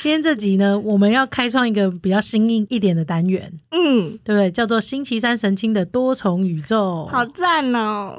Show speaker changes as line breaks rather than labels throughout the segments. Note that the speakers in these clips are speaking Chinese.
今天这集呢，我们要开创一个比较新颖一点的单元，
嗯，
对不对？叫做星期三神清的多重宇宙。
好赞哦！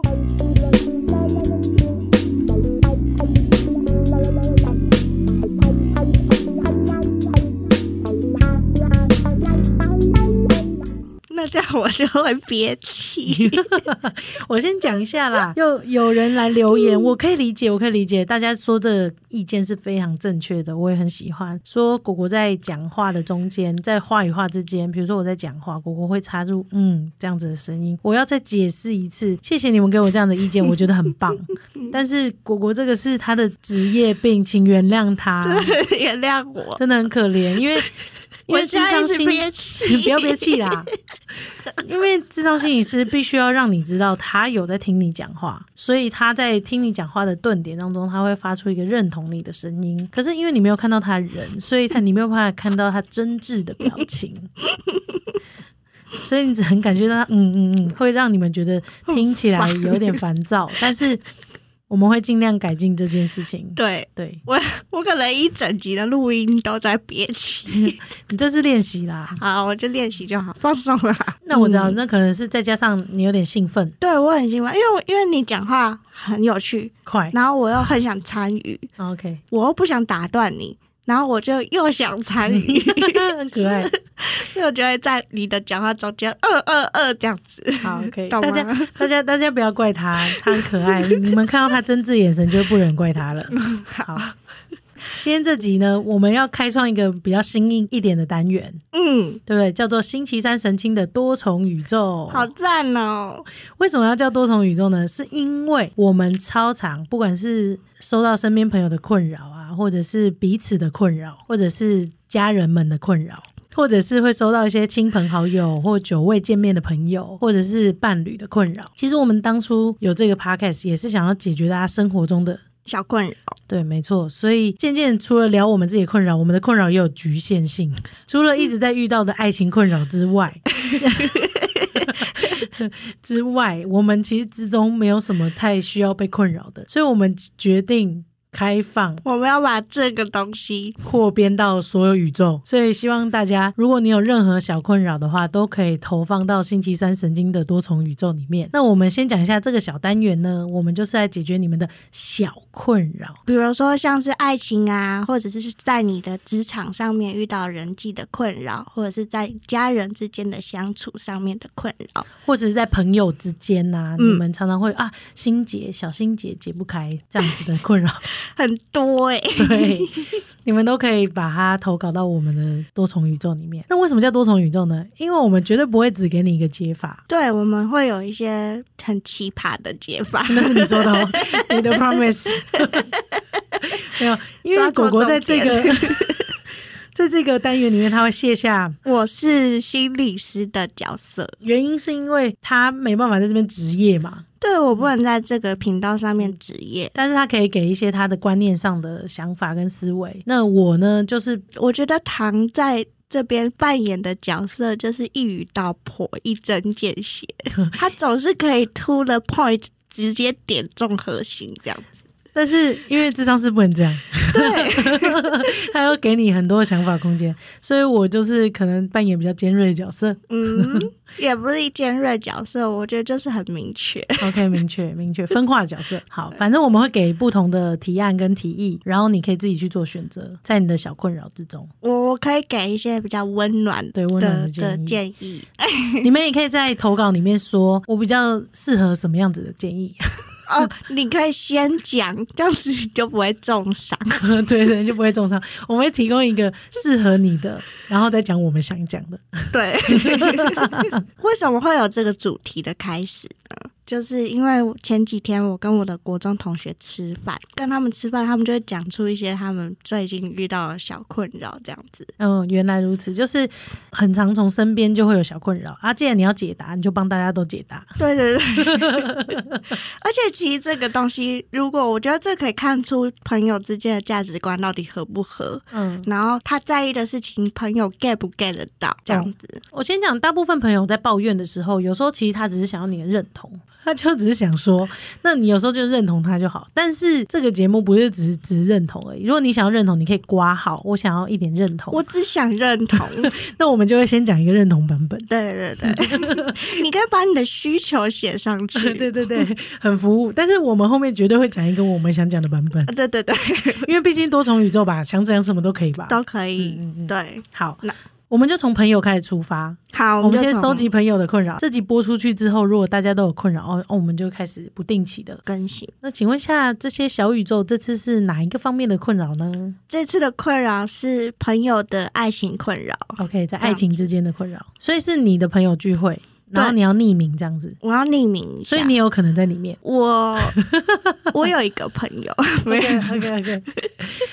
这样我就会憋气。
我先讲一下啦，又有人来留言，我可以理解，我可以理解，大家说这意见是非常正确的，我也很喜欢。说果果在讲话的中间，在话与话之间，比如说我在讲话，果果会插入嗯这样子的声音，我要再解释一次，谢谢你们给我这样的意见，我觉得很棒。但是果果这个是他的职业病，请原谅他，
原谅我，
真的很可怜，因为因为智商心。
憋气。
你不要憋 气啦，因为智商心理师必须要让你知道他有在听你讲话，所以他在听你讲话的顿点当中，他会发出一个认同你的声音。可是因为你没有看到他人，所以他你没有办法看到他真挚的表情。所以你只能感觉到他，嗯嗯嗯，会让你们觉得听起来有点烦躁，但是我们会尽量改进这件事情。
对
对
我，我可能一整集的录音都在憋气。
你这是练习啦。
好，我就练习就好，放松啦。
那我知道，那可能是再加上你有点兴奋，
对我很兴奋，因为我因为你讲话很有趣，
快。
然后我又很想参与
，OK，
我又不想打断你，然后我就又想参与，
很 可爱。
所以我就会在你的讲话中间二二二这样子。
好，可以。大家，大家，大家不要怪他，他很可爱。你们看到他真挚眼神，就不忍怪他了。好，今天这集呢，我们要开创一个比较新颖一点的单元，
嗯，
对不对？叫做星期三神清的多重宇宙。
好赞哦！
为什么要叫多重宇宙呢？是因为我们超常，不管是收到身边朋友的困扰啊，或者是彼此的困扰，或者是家人们的困扰。或者是会收到一些亲朋好友或久未见面的朋友，或者是伴侣的困扰。其实我们当初有这个 podcast 也是想要解决大家生活中的，
小困扰，
对，没错。所以渐渐除了聊我们自己的困扰，我们的困扰也有局限性。除了一直在遇到的爱情困扰之外，之外，我们其实之中没有什么太需要被困扰的，所以我们决定开放
我们要把这个东西，
扩编到所有宇宙，所以希望大家，如果你有任何小困扰的话，都可以投放到星期三神经的多重宇宙里面。那我们先讲一下这个小单元呢，我们就是来解决你们的小困扰。
比如说像是爱情啊，或者是在你的职场上面遇到人际的困扰，或者是在家人之间的相处上面的困扰。
或者是在朋友之间呐、
嗯
你们常常会啊心结小心结解不开这样子的困扰，
很多哎、
对，你们都可以把它投稿到我们的多重宇宙里面。那为什么叫多重宇宙呢？因为我们绝对不会只给你一个解法，
对，我们会有一些很奇葩的解法。
那是你说的哦，你的 promise 没有，因为果果在
重
这个在这个单元里面，他会卸下，
我是心理师的角色，
原因是因为他没办法在这边职业嘛，
对我不能在这个频道上面职业。
但是他可以给一些他的观念上的想法跟思维。那我呢，就是
我觉得唐在这边扮演的角色就是一语道破、一针见血，他总是可以 to the point，直接点中核心这样子。
但是因为智商是不能这样，
对，
他要给你很多想法空间，所以我就是可能扮演比较尖锐的角色。
嗯，也不是尖锐角色，我觉得就是很明确。
OK，明确明确 分化的角色。好，反正我们会给不同的提案跟提议，然后你可以自己去做选择，在你的小困扰之中，
我我可以给一些比较温暖
对温暖
的。
建议。你们也可以在投稿里面说，我比较适合什么样子的建议。
哦，你可以先讲，这样子你就不会重伤。
对对，就不会重伤。我们会提供一个适合你的，然后再讲我们想讲的。
对，为什么会有这个主题的开始呢？就是因为前几天我跟我的国中同学吃饭，跟他们吃饭，他们就会讲出一些他们最近遇到的小困扰，这样子。
嗯，原来如此，就是很常从身边就会有小困扰啊。既然你要解答，你就帮大家都解答。
对对对，而且其实这个东西，如果我觉得这可以看出朋友之间的价值观到底合不合，
嗯，
然后他在意的事情，朋友 get 不 get 得到，这样子。
我先讲，大部分朋友在抱怨的时候，有时候其实他只是想要你的认同，他就只是想说，那你有时候就认同他就好。但是这个节目不是只是只认同而已。如果你想要认同，你可以刮好，我想要一点认同。
我只想认同。
那我们就会先讲一个认同版本。
对对对，你可以把你的需求写上去。
对对对，很服务。但是我们后面绝对会讲一个我们想讲的版本。
对对对，
因为毕竟多重宇宙吧，想讲什么都可以吧？
都可以。嗯嗯。对，
好，那。我们就从朋友开始出发。
好，
我们先收集朋友的困扰。这集播出去之后，如果大家都有困扰，哦，哦，我们就开始不定期的
更新。
那请问一下，这些小宇宙这次是哪一个方面的困扰呢？
这次的困扰是朋友的爱情困扰。
OK，在爱情之间的困扰，所以是你的朋友聚会。然后你要匿名这样子，
我要匿名，
所以你有可能在里面。
我我有一个朋友
，OK OK OK。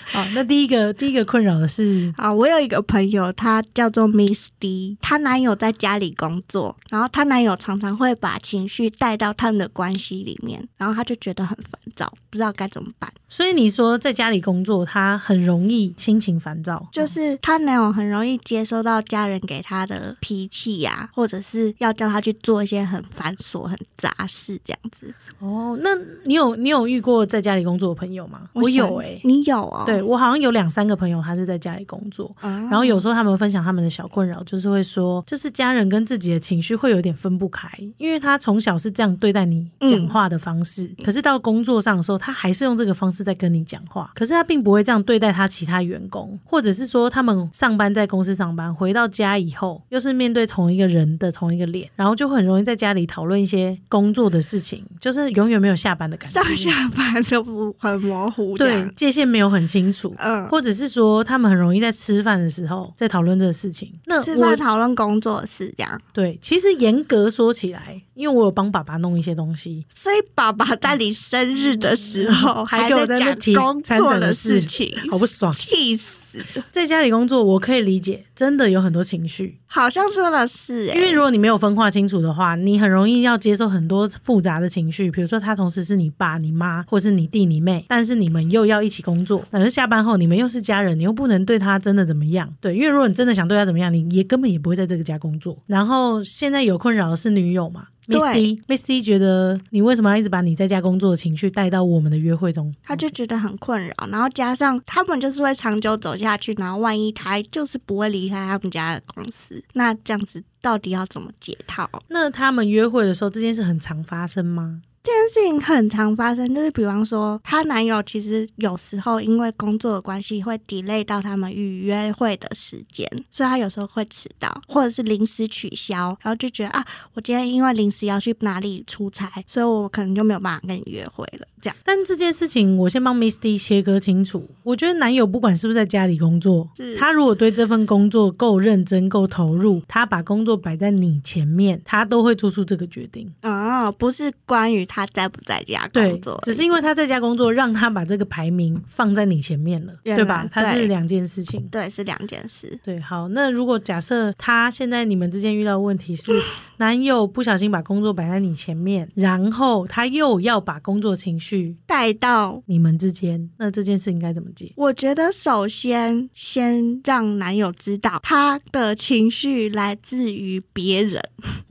好，那第一个第一个困扰的是
啊，我有一个朋友，她叫做 Miss D，她男友在家里工作，然后她男友常常会把情绪带到他们的关系里面，然后她就觉得很烦躁，不知道该怎么办。
所以你说在家里工作，他很容易心情烦躁，
就是他男友很容易接收到家人给他的脾气呀，或者是要叫。他去做一些很繁琐、很杂事，这样子。
哦，那你有你有遇过在家里工作的朋友吗？我有哎，
你有啊？
对我好像有两三个朋友，他是在家里工作，然后有时候他们分享他们的小困扰，就是会说，就是家人跟自己的情绪会有点分不开，因为他从小是这样对待你讲话的方式，可是到工作上的时候，他还是用这个方式在跟你讲话，可是他并不会这样对待他其他员工，或者是说他们上班在公司上班，回到家以后又是面对同一个人的同一个脸。然后就很容易在家里讨论一些工作的事情，就是永远没有下班的感觉，
上下班都不很模糊，
对，界限没有很清楚，嗯，或者是说他们很容易在吃饭的时候在讨论这个事情，
那吃饭讨论工作事这样，
对，其实严格说起来，因为我有帮爸爸弄一些东西，
所以爸爸在你生日的时候还在讲工作的事情，
好不爽，
气死。
在家里工作，我可以理解，真的有很多情绪，
好像真的是，因
为如果你没有分化清楚的话，你很容易要接受很多复杂的情绪。比如说，他同时是你爸、你妈，或是你弟、你妹，但是你们又要一起工作，但是下班后你们又是家人，你又不能对他真的怎么样。对，因为如果你真的想对他怎么样，你也根本也不会在这个家工作。然后现在有困扰的是女友嘛？Miss D 觉得你为什么要一直把你在家工作的情绪带到我们的约会中？
他就觉得很困扰，然后加上他们就是会长久走下去，然后万一他就是不会离开他们家的公司，那这样子到底要怎么解套？
那他们约会的时候，这件事很常发生吗？
这件事情很常发生，就是比方说，她男友其实有时候因为工作的关系会 delay 到他们预约会的时间，所以他有时候会迟到，或者是临时取消，然后就觉得啊，我今天因为临时要去哪里出差，所以我可能就没有办法跟你约会了。这样，
但这件事情我先帮 Misty 切割清楚。我觉得男友不管是不是在家里工作，他如果对这份工作够认真、够投入，他把工作摆在你前面，他都会做出这个决定。
啊，不是关于他。他在不在家工作？
只是因为他在家工作，让他把这个排名放在你前面了，对吧？他是两件事情，
对，是两件事。
对，好，那如果假设他现在你们之间遇到的问题是 男友不小心把工作摆在你前面，然后他又要把工作情绪
带到
你们之间，那这件事应该怎么解？
我觉得首先先让男友知道他的情绪来自于别人，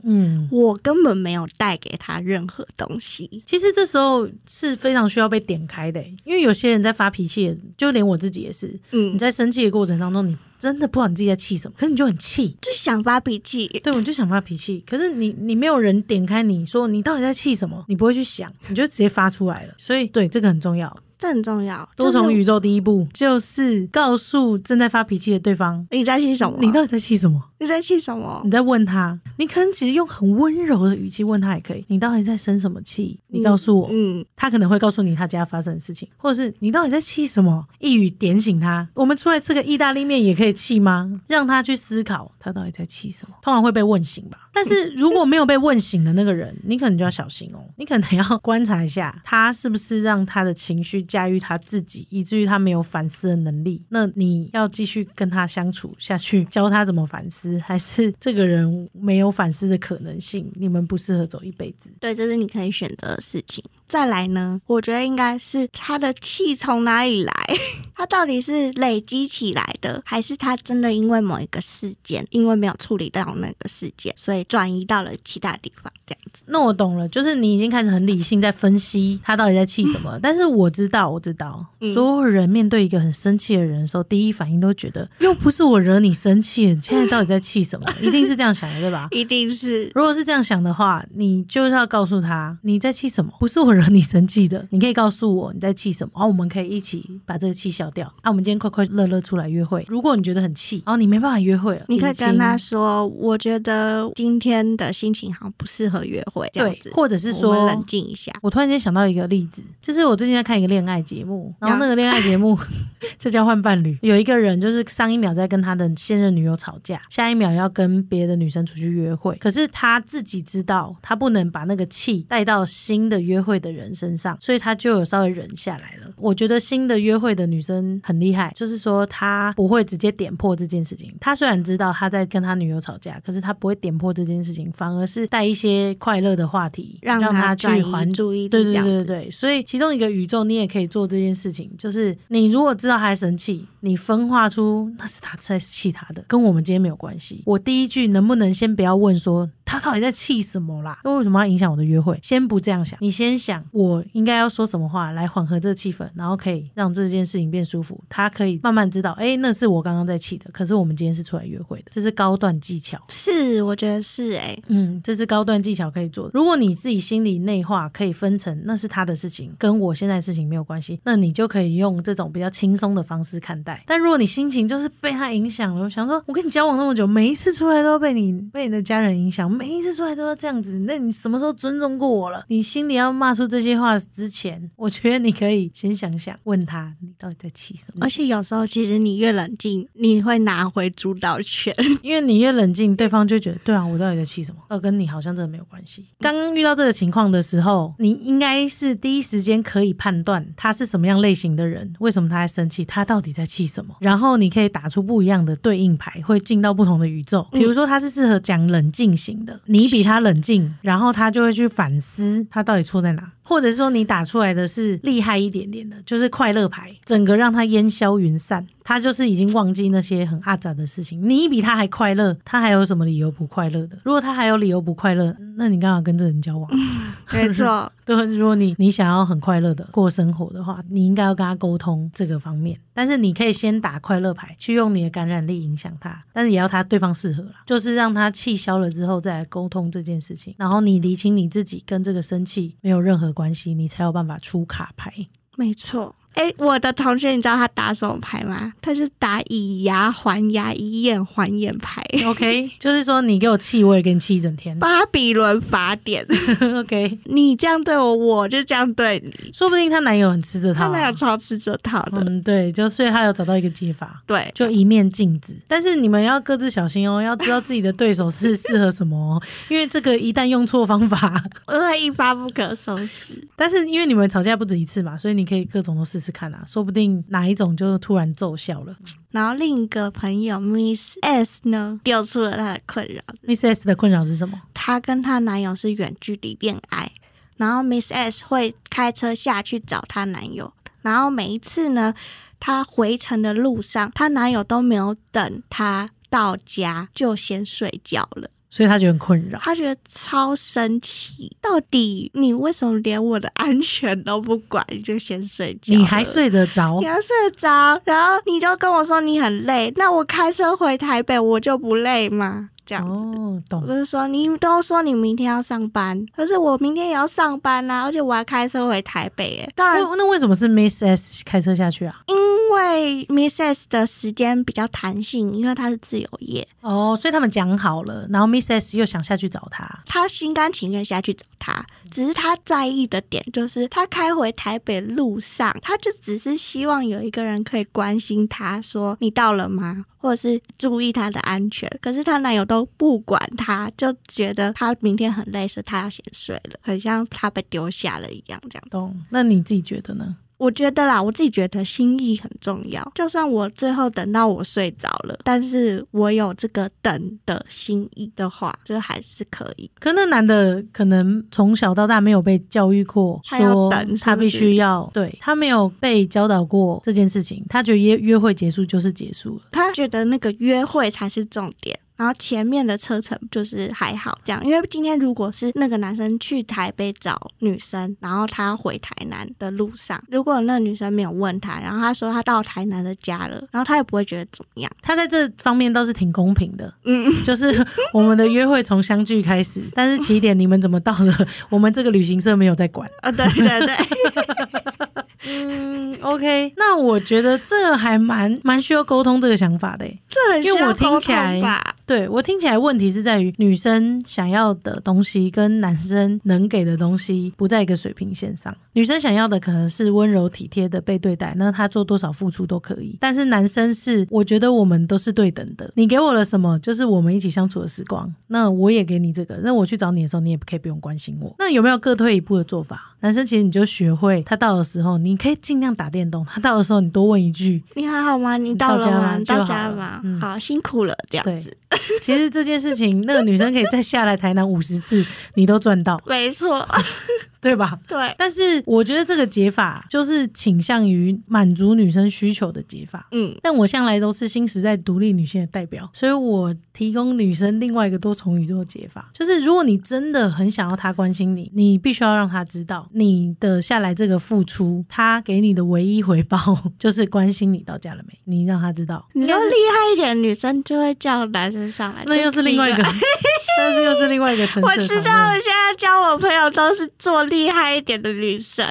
嗯，我根本没有带给他任何东西。
其实这时候是非常需要被点开的，因为有些人在发脾气，就连我自己也是。嗯，你在生气的过程当中，你真的不知道你自己在气什么，可是你就很气，
就想发脾气。
对，我就想发脾气，可是你你没有人点开，你说你到底在气什么，你不会去想，你就直接发出来了。所以，对这个很重要。
这很重要。
多重宇宙第一步就是告诉正在发脾气的对方，
你在气什么？
你到底在气什么？
你在气什么？
你在问他。你可能其实用很温柔的语气问他也可以。你到底在生什么气？你告诉我。嗯，他可能会告诉你他家发生的事情，或者是你到底在气什么？一语点醒他。我们出来吃个意大利面也可以气吗？让他去思考他到底在气什么。通常会被问醒吧。但是如果没有被问醒的那个人，你可能就要小心哦。你可能要观察一下，他是不是让他的情绪驾驭他自己，以至于他没有反思的能力。那你要继续跟他相处下去，教他怎么反思，还是这个人没有反思的可能性？你们不适合走一辈子。
对，这是你可以选择的事情。再来呢，我觉得应该是他的气从哪里来？他到底是累积起来的，还是他真的因为某一个事件，因为没有处理到那个事件，所以转移到了其他地方？这样子。
那我懂了，就是你已经开始很理性在分析他到底在气什么。但是我知道，我知道，所有人面对一个很生气的人的时候，第一反应都觉得又不是我惹你生气，你现在 到底在气什么？一定是这样想的，对吧？
一定是。
如果是这样想的话，你就是要告诉他你在气什么，不是我惹你生气的。你可以告诉我你在气什么，然后我们可以一起把这个气消掉。啊，我们今天快快乐乐出来约会。如果你觉得很气，然后你没办法约会了，
你可以跟他说：“我觉得今天的心情好像不适合约会。”这样子，
或者是说
冷静一下。
我突然间想到一个例子，就是我最近在看一个恋爱节目，然后那个恋爱节目 在交换伴侣，有一个人就是上一秒在跟他的现任女友吵架，下一秒要跟别的女生出去约会，可是他自己知道他不能把那个气带到新的约会的人身上，所以他就有稍微忍下来了。我觉得新的约会的女生很厉害，就是说她不会直接点破这件事情。他虽然知道他在跟他女友吵架，可是他不会点破这件事情，反而是带一些快乐的话题，
让
他
去还
注意。对对对对对，所以其中一个宇宙，你也可以做这件事情，就是你如果知道他生气，你分化出那是他在气他的，跟我们今天没有关系。我第一句能不能先不要问说？他到底在气什么啦？那为什么要影响我的约会？先不这样想，你先想我应该要说什么话来缓和这个气氛，然后可以让这件事情变舒服。他可以慢慢知道，哎，那是我刚刚在气的，可是我们今天是出来约会的，这是高段技巧。
是，我觉得是，哎，
嗯，这是高段技巧可以做的。如果你自己心里内化可以分成那是他的事情，跟我现在事情没有关系，那你就可以用这种比较轻松的方式看待。但如果你心情就是被他影响了，我想说，我跟你交往那么久，每一次出来都被你被你的家人影响。每一次出来都要这样子，那你什么时候尊重过我了？你心里要骂出这些话之前，我觉得你可以先想想，问他你到底在气什么。
而且有时候其实你越冷静，你会拿回主导权，
因为你越冷静，对方就觉得对啊，我到底在气什么？呃，跟你好像真的没有关系。刚刚遇到这个情况的时候，你应该是第一时间可以判断他是什么样类型的人，为什么他在生气，他到底在气什么？然后你可以打出不一样的对应牌，会进到不同的宇宙。比如说他是适合讲冷静型的，你。比他冷静，然后他就会去反思他到底错在哪，或者是说你打出来的是厉害一点点的，就是快乐牌，整个让他烟消云散。他就是已经忘记那些很阿杂的事情。你比他还快乐，他还有什么理由不快乐的？如果他还有理由不快乐，那你干嘛跟这人交往？
没错，
对。如果你你想要很快乐的过生活的话，你应该要跟他沟通这个方面。但是你可以先打快乐牌，去用你的感染力影响他，但是也要他对方适合了，就是让他气消了之后再来沟通这件事情。然后你理清你自己跟这个生气没有任何关系，你才有办法出卡牌。
没错。哎，我的同学，你知道他打什么牌吗？他是打以牙还牙，以眼还眼牌。
OK，就是说你给我气，我也给你气一整天。
巴比伦法典。
OK，
你这样对我，我就这样对你。
说不定她男友很吃这套，
她男友超吃这套的。
嗯，对，就所以他有找到一个解法。
对，
就一面镜子。但是你们要各自小心哦，要知道自己的对手是 适合什么哦，因为这个一旦用错方法，
会一发不可收拾。
但是因为你们吵架不止一次嘛，所以你可以各种都试试。看啊，说不定哪一种就突然奏效了。
然后另一个朋友 Miss S 呢，丢出了她的困扰。
Miss S 的困扰是什么？
她跟她男友是远距离恋爱，然后 Miss S 会开车下去找她男友，然后每一次呢，她回程的路上，她男友都没有等她到家，就先睡觉了。
所以他觉得很困扰，
他觉得超生气。到底你为什么连我的安全都不管，你就先睡觉？
你还睡得着？
你还睡得着？然后你就跟我说你很累，那我开车回台北，我就不累吗？这样
哦，懂。
就是说，你都说你明天要上班，可是我明天也要上班呐，而且我还开车回台北。哎，当然，
那为什么是 Miss S 开车下去啊？
因为 Miss S 的时间比较弹性，因为他是自由业。
哦，所以他们讲好了，然后 Miss S 又想下去找他，
他心甘情愿下去找他，只是他在意的点就是他开回台北路上，他就只是希望有一个人可以关心他，说你到了吗？或者是注意他的安全，可是她男友都不管她，就觉得她明天很累，所以她要先睡了，很像她被丢下了一样，这样。
懂？那你自己觉得呢？
我觉得啦，我自己觉得心意很重要。就算我最后等到我睡着了，但是我有这个等的心意的话，就还是可以。
可那男的可能从小到大没有被教育过，说
等
他必须要对他没有被教导过这件事情，他觉得约约会结束就是结束了。
他觉得那个约会才是重点。然后前面的车程就是还好这样，因为今天如果是那个男生去台北找女生，然后他要回台南的路上，如果那个女生没有问他，然后他说他到台南的家了，然后他也不会觉得怎么样。
他在这方面倒是挺公平的，
嗯，
就是我们的约会从相聚开始，但是起点你们怎么到的，我们这个旅行社没有在管。
啊，对对对，
嗯，OK，那我觉得这个还蛮蛮需要沟通这个想法的欸。
这很需
因为我听起来？对我听起来问题是在于女生想要的东西跟男生能给的东西不在一个水平线上。女生想要的可能是温柔体贴的被对待，那她做多少付出都可以。但是男生是，我觉得我们都是对等的。你给我了什么，就是我们一起相处的时光。那我也给你这个，那我去找你的时候，你也可以不用关心我。那有没有各退一步的做法？男生其实你就学会，他到的时候，你可以尽量打电动；他到的时候，你多问一句，
你还好吗？你到了吗？到家了吗？
嗯
好，辛苦了，这样
对
子。
其实这件事情，那个女生可以再下来台南五十次，你都赚到，
没错，
对吧？
对，
但是我觉得这个解法就是倾向于满足女生需求的解法。
嗯，
但我向来都是新时代独立女性的代表，所以我提供女生另外一个多重宇宙的解法，就是如果你真的很想要她关心你，你必须要让她知道你的下来这个付出，她给你的唯一回报 就是关心你到家了没，你让他知道。
你说厉害一点的女生就会叫男生上来，
那又是另外一个，但是又是另外一个层
我
次我。
知道，我现在交我朋友都是做厉害一点的女生。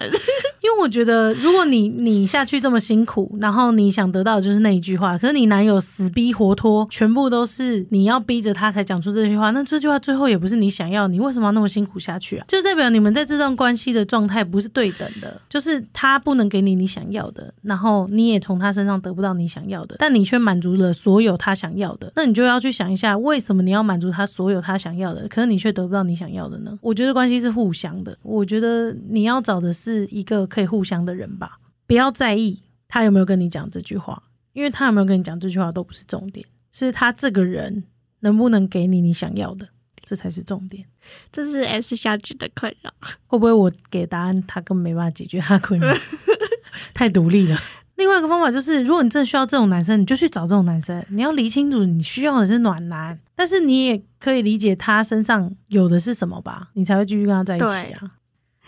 因为我觉得，如果你你下去这么辛苦，然后你想得到的就是那一句话，可是你男友死逼活拖，全部都是你要逼着他才讲出这句话，那这句话最后也不是你想要，你为什么要那么辛苦下去啊？就代表你们在这段关系的状态不是对等的，就是他不能给你你想要的，然后你也从他身上得不到你想要的，但你却满足了所有他想要的，那你就要去想一下，为什么你要满足他所有他想要的，可是你却得不到你想要的呢？我觉得关系是互相的，我觉得你要找的是一个可以互相的人吧，不要在意他有没有跟你讲这句话，因为他有没有跟你讲这句话都不是重点，是他这个人能不能给你你想要的，这才是重点。
这是 S 小姐的困扰。
会不会我给答案，他根本没办法解决他困扰，太独立了。另外一个方法就是，如果你真的需要这种男生，你就去找这种男生。你要理清楚，你需要的是暖男，但是你也可以理解他身上有的是什么吧，你才会继续跟他在一起啊。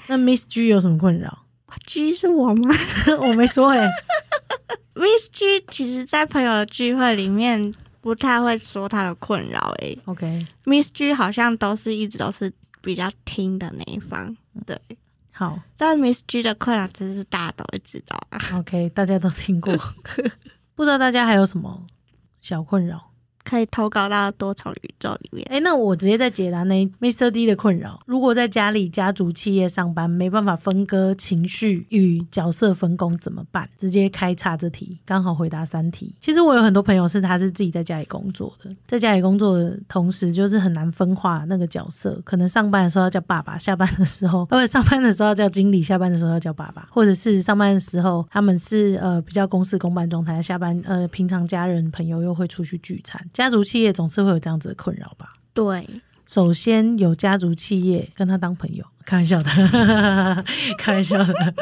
那 Miss G 有什么困扰？
G 是我吗
我没说哎、
？Miss G 其实，在朋友的聚会里面不太会说她的困扰。诶 OK，Miss G 好像都是一直都是比较听的那一方，对。
好
但 Miss G 的困扰真是大家都会知道啊
，，OK，大家都听过，不知道大家还有什么小困扰？
可以投稿到多重宇宙里面。
哎，那我直接在解答那 Mr. D 的困扰。如果在家里家族企业上班，没办法分割情绪与角色分工怎么办？直接开叉这题，刚好回答三题。其实我有很多朋友是他是自己在家里工作的，在家里工作的同时，就是很难分化那个角色。可能上班的时候要叫爸爸，下班的时候，或 者，上班的时候要叫经理，下班的时候要叫爸爸，或者是上班的时候他们是呃比较公事公办状态，下班呃平常家人朋友又会出去聚餐。家族企业总是会有这样子的困扰吧？
对，
首先有家族企业跟他当朋友，开玩笑的，开玩笑的。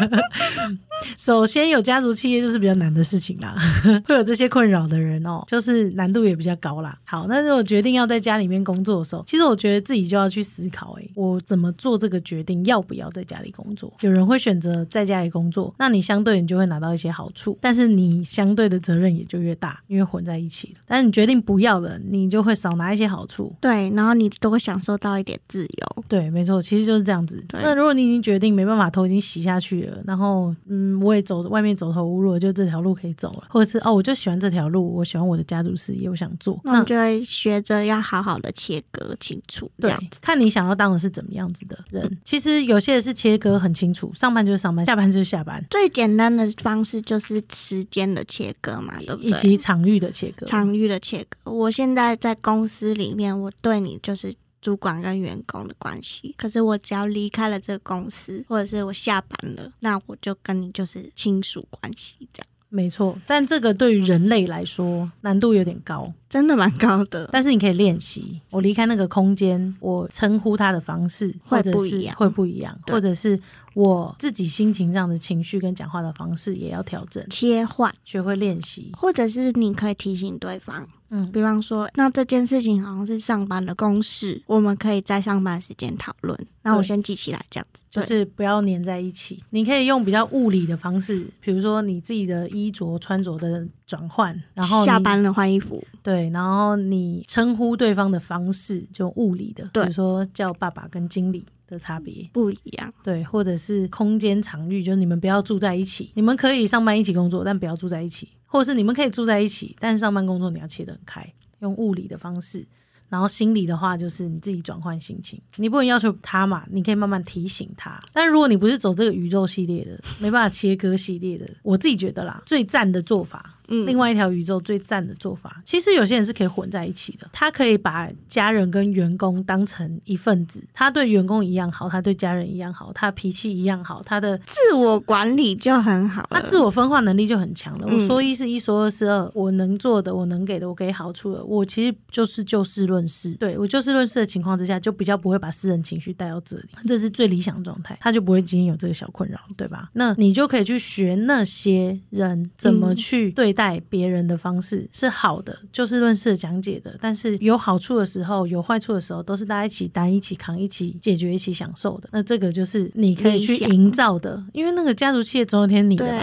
首先有家族企业就是比较难的事情啦，会有这些困扰的人哦，就是难度也比较高啦。好，那如果决定要在家里面工作的时候，其实我觉得自己就要去思考、欸，我怎么做这个决定，要不要在家里工作？有人会选择在家里工作，那你相对你就会拿到一些好处，但是你相对的责任也就越大，因为混在一起了。但是你决定不要了，你就会少拿一些好处，
对，然后你多享受到一点自由。
对，没错，其实就是这样子。
对
那如果你已经决定没办法，头已经洗下去了，然后嗯，我也走外面走投无路了，就这条路可以走了，或者是哦，我就喜欢这条路，我喜欢我的家族事业，我想做。
那我就会学着要好好的切割清楚，这
对
样，
看你想要当的是怎么样子的人。其实有些人是切割很清楚，上班就是上班，下班就是下班，
最简单的方式就是时间的切割嘛，对不
以
对？
及场域的切割。
场域的切割。我现在在公司里面，我对你就是主管跟员工的关系。可是我只要离开了这个公司，或者是我下班了，那我就跟你就是亲属关系这样。
没错，但这个对于人类来说难度有点高，
真的蛮高的。
但是你可以练习。我离开那个空间，我称呼他的方式
会不一样
会不一样，或者是我自己心情上的情绪跟讲话的方式也要调整，
切换，
学会练习。
或者是你可以提醒对方，
嗯，
比方说，那这件事情好像是上班的公事，我们可以在上班时间讨论。那我先记起来，这样子
就是不要黏在一起。你可以用比较物理的方式，比如说你自己的衣着穿着的转换，然后
下班了换衣服，
对，然后你称呼对方的方式就物理的，比如说叫爸爸跟经理的差别。
不一样。
对，或者是空间场域，就是你们不要住在一起，你们可以上班一起工作，但不要住在一起，或者是你们可以住在一起，但是上班工作你要切得很开，用物理的方式。然后心理的话，就是你自己转换心情，你不能要求他嘛，你可以慢慢提醒他。但如果你不是走这个宇宙系列的，没办法切割系列的，我自己觉得啦，最赞的做法
嗯，
另外一条宇宙最赞的做法，其实有些人是可以混在一起的。他可以把家人跟员工当成一份子，他对员工一样好，他对家人一样好，他脾气一样好，他的
自我管理就很好了。
他自我分化能力就很强了。
嗯
我说一是一，说二是二，我能做的，我能给的，我给好处的，我其实就是就事论事。对我就事论事的情况之下，就比较不会把私人情绪带到这里，这是最理想的状态，他就不会今天有这个小困扰，对吧？那你就可以去学那些人怎么
嗯
去对待别人的方式、是好的，就事论事的讲解的，但是有好处的时候，有坏处的时候，都是大家一起担、一起扛、一起解决、一起享受的。那这个就是你可以去营造的，因为那个家族企业总有一天你的
嘛。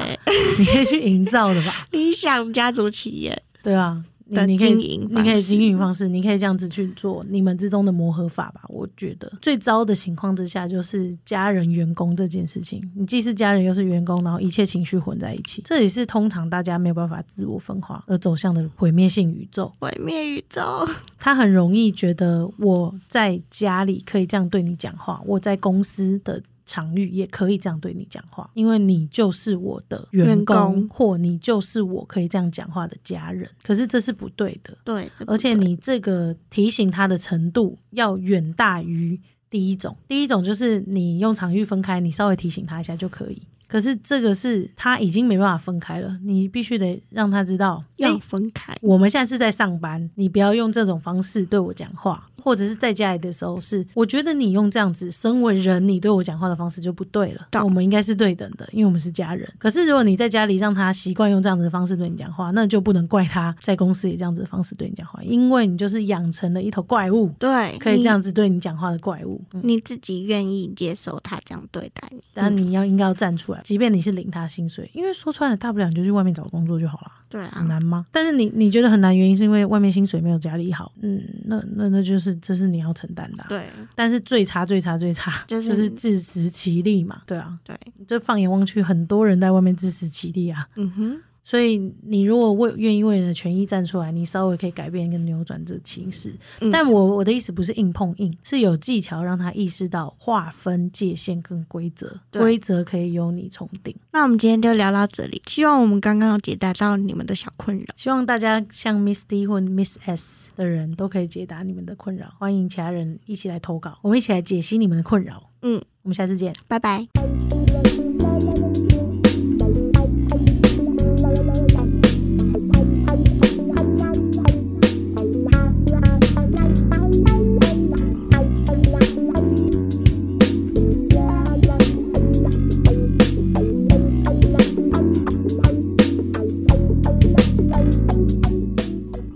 你可以去营造的吧？
理想家族企业
对啊，你
的
你可以
经营
你可以经营方式，你可以这样子去做你们之中的磨合法吧。我觉得最糟的情况之下，就是家人、员工这件事情，你既是家人又是员工，然后一切情绪混在一起，这也是通常大家没有办法自我分化而走向的毁灭性宇宙。
毁灭宇宙，
他很容易觉得我在家里可以这样对你讲话，我在公司的场域也可以这样对你讲话，因为你就是我的员
员
工，
工
或你就是我可以这样讲话的家人。可是这是不对的，
对，
而且你这个提醒他的程度要远大于第一种。第一种就是你用场域分开，你稍微提醒他一下就可以。可是这个是他已经没办法分开了，你必须得让他知道，
要分开，
我们现在是在上班，你不要用这种方式对我讲话，或者是在家里的时候是，我觉得你用这样子，身为人你对我讲话的方式就不对了。
但
我们应该是对等的，因为我们是家人。可是如果你在家里让他习惯用这样子的方式对你讲话，那就不能怪他在公司也这样子的方式对你讲话，因为你就是养成了一头怪物，
对，
可以这样子对你讲话的怪物。嗯
你自己愿意接受他这样对待你，
但你要应该要站出来，即便你是领他薪水，因为说穿了，大不了你就去外面找工作就好了。
对啊。
很，难吗？但是你你觉得很难，原因是因为外面薪水没有家里好，嗯，那那那就是这是你要承担的啊、
对。
但是最差最差最差
就是。
就是自食其力嘛，对啊，
对，
就放眼望去，很多人在外面自食其力啊。
嗯哼，
所以你如果为愿意为你的权益站出来，你稍微可以改变跟扭转这情势。
嗯
但我我的意思不是硬碰硬，是有技巧让他意识到划分界限跟规则，规则可以由你重定。
那我们今天就聊到这里，希望我们刚刚有解答到你们的小困扰。
希望大家像 Miss D 或 Miss S 的人都可以解答你们的困扰，欢迎其他人一起来投稿，我们一起来解析你们的困扰。
嗯，
我们下次见。
拜拜。